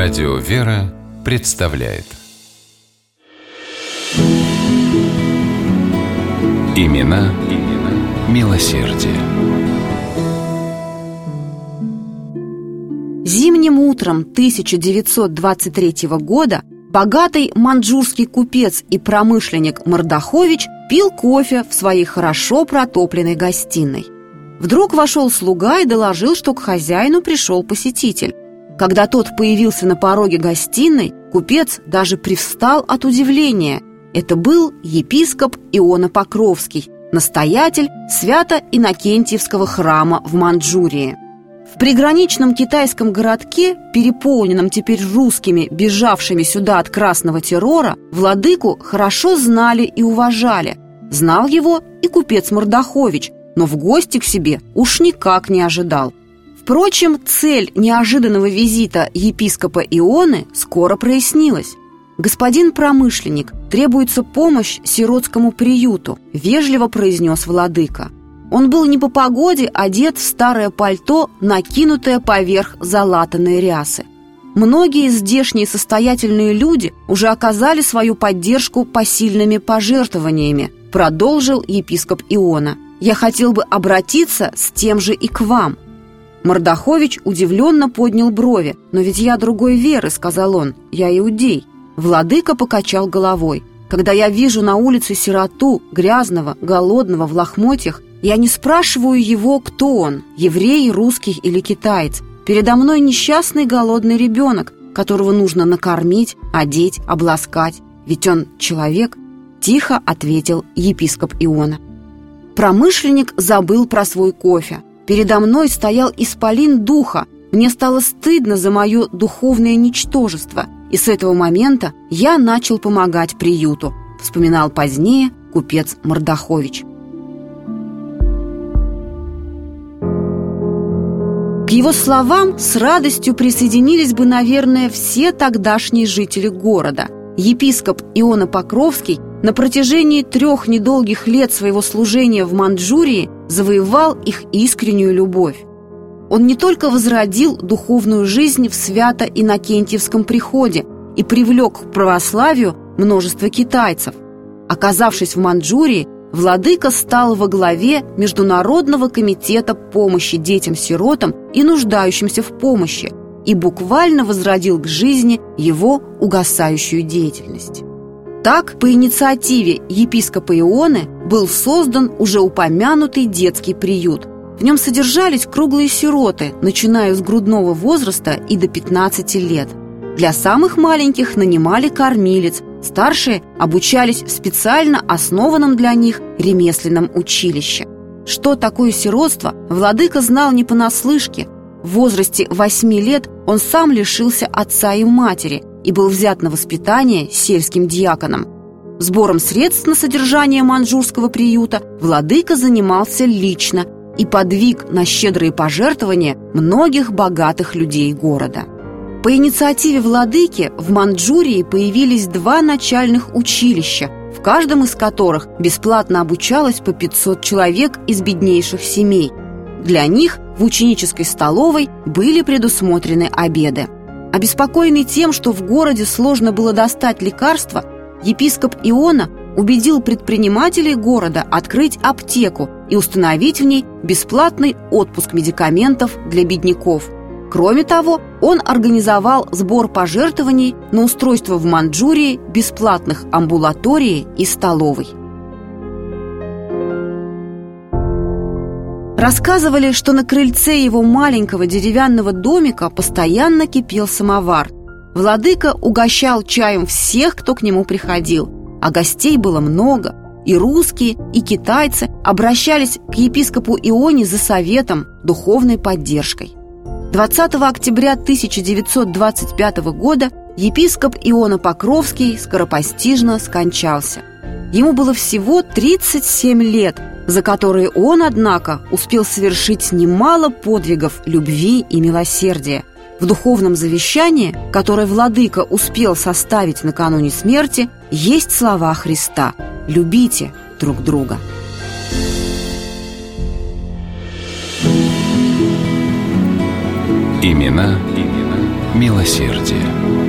Радио «Вера» представляет Имена, имена милосердие. Зимним утром 1923 года богатый маньчжурский купец и промышленник Мордахович пил кофе в своей хорошо протопленной гостиной. Вдруг вошел слуга и доложил, что к хозяину пришел посетитель. Когда тот появился на пороге гостиной, купец даже привстал от удивления. Это был епископ Иона Покровский, настоятель Свято-Иннокентьевского храма в Манчжурии. В приграничном китайском городке, переполненном теперь русскими, бежавшими сюда от красного террора, владыку хорошо знали и уважали. Знал его и купец Мордахович, но в гости к себе уж никак не ожидал. Впрочем, цель неожиданного визита епископа Ионы скоро прояснилась. «Господин промышленник, требуется помощь сиротскому приюту», – вежливо произнес владыка. Он был не по погоде одет в старое пальто, накинутое поверх залатанной рясы. Многие здешние состоятельные люди уже оказали свою поддержку посильными пожертвованиями, продолжил епископ Иона – я хотел бы обратиться с тем же и к вам». Мордахович удивленно поднял брови. «Но ведь я другой веры», — сказал он, — «я иудей». Владыка покачал головой. «Когда я вижу на улице сироту, грязного, голодного, в лохмотьях, я не спрашиваю его, кто он, еврей, русский или китаец. Передо мной несчастный голодный ребенок, которого нужно накормить, одеть, обласкать. Ведь он человек», — тихо ответил епископ Иона. Промышленник забыл про свой кофе. Передо мной стоял исполин духа. Мне стало стыдно за мое духовное ничтожество. И с этого момента я начал помогать приюту, вспоминал позднее купец Мордахович. К его словам с радостью присоединились бы, наверное, все тогдашние жители города. Епископ Иона Покровский на протяжении трех недолгих лет своего служения в Манчжурии завоевал их искреннюю любовь. Он не только возродил духовную жизнь в свято-инокентьевском приходе и привлек к православию множество китайцев. Оказавшись в Манчжурии, владыка стал во главе Международного комитета помощи детям-сиротам и нуждающимся в помощи и буквально возродил к жизни его угасающую деятельность. Так, по инициативе епископа Ионы был создан уже упомянутый детский приют. В нем содержались круглые сироты, начиная с грудного возраста и до 15 лет. Для самых маленьких нанимали кормилец, старшие обучались в специально основанном для них ремесленном училище. Что такое сиротство, владыка знал не понаслышке. В возрасте 8 лет он сам лишился отца и матери, и был взят на воспитание сельским диаконом. Сбором средств на содержание манжурского приюта владыка занимался лично и подвиг на щедрые пожертвования многих богатых людей города. По инициативе владыки в Манчжурии появились два начальных училища, в каждом из которых бесплатно обучалось по 500 человек из беднейших семей. Для них в ученической столовой были предусмотрены обеды. Обеспокоенный тем, что в городе сложно было достать лекарства, епископ Иона убедил предпринимателей города открыть аптеку и установить в ней бесплатный отпуск медикаментов для бедняков. Кроме того, он организовал сбор пожертвований на устройство в Манчжурии бесплатных амбулатории и столовой. Рассказывали, что на крыльце его маленького деревянного домика постоянно кипел самовар. Владыка угощал чаем всех, кто к нему приходил, а гостей было много. И русские, и китайцы обращались к епископу Ионе за советом, духовной поддержкой. 20 октября 1925 года епископ Иона Покровский скоропостижно скончался. Ему было всего 37 лет – за которые он, однако, успел совершить немало подвигов любви и милосердия. В духовном завещании, которое владыка успел составить накануне смерти, есть слова Христа «Любите друг друга». Имена, имена милосердие.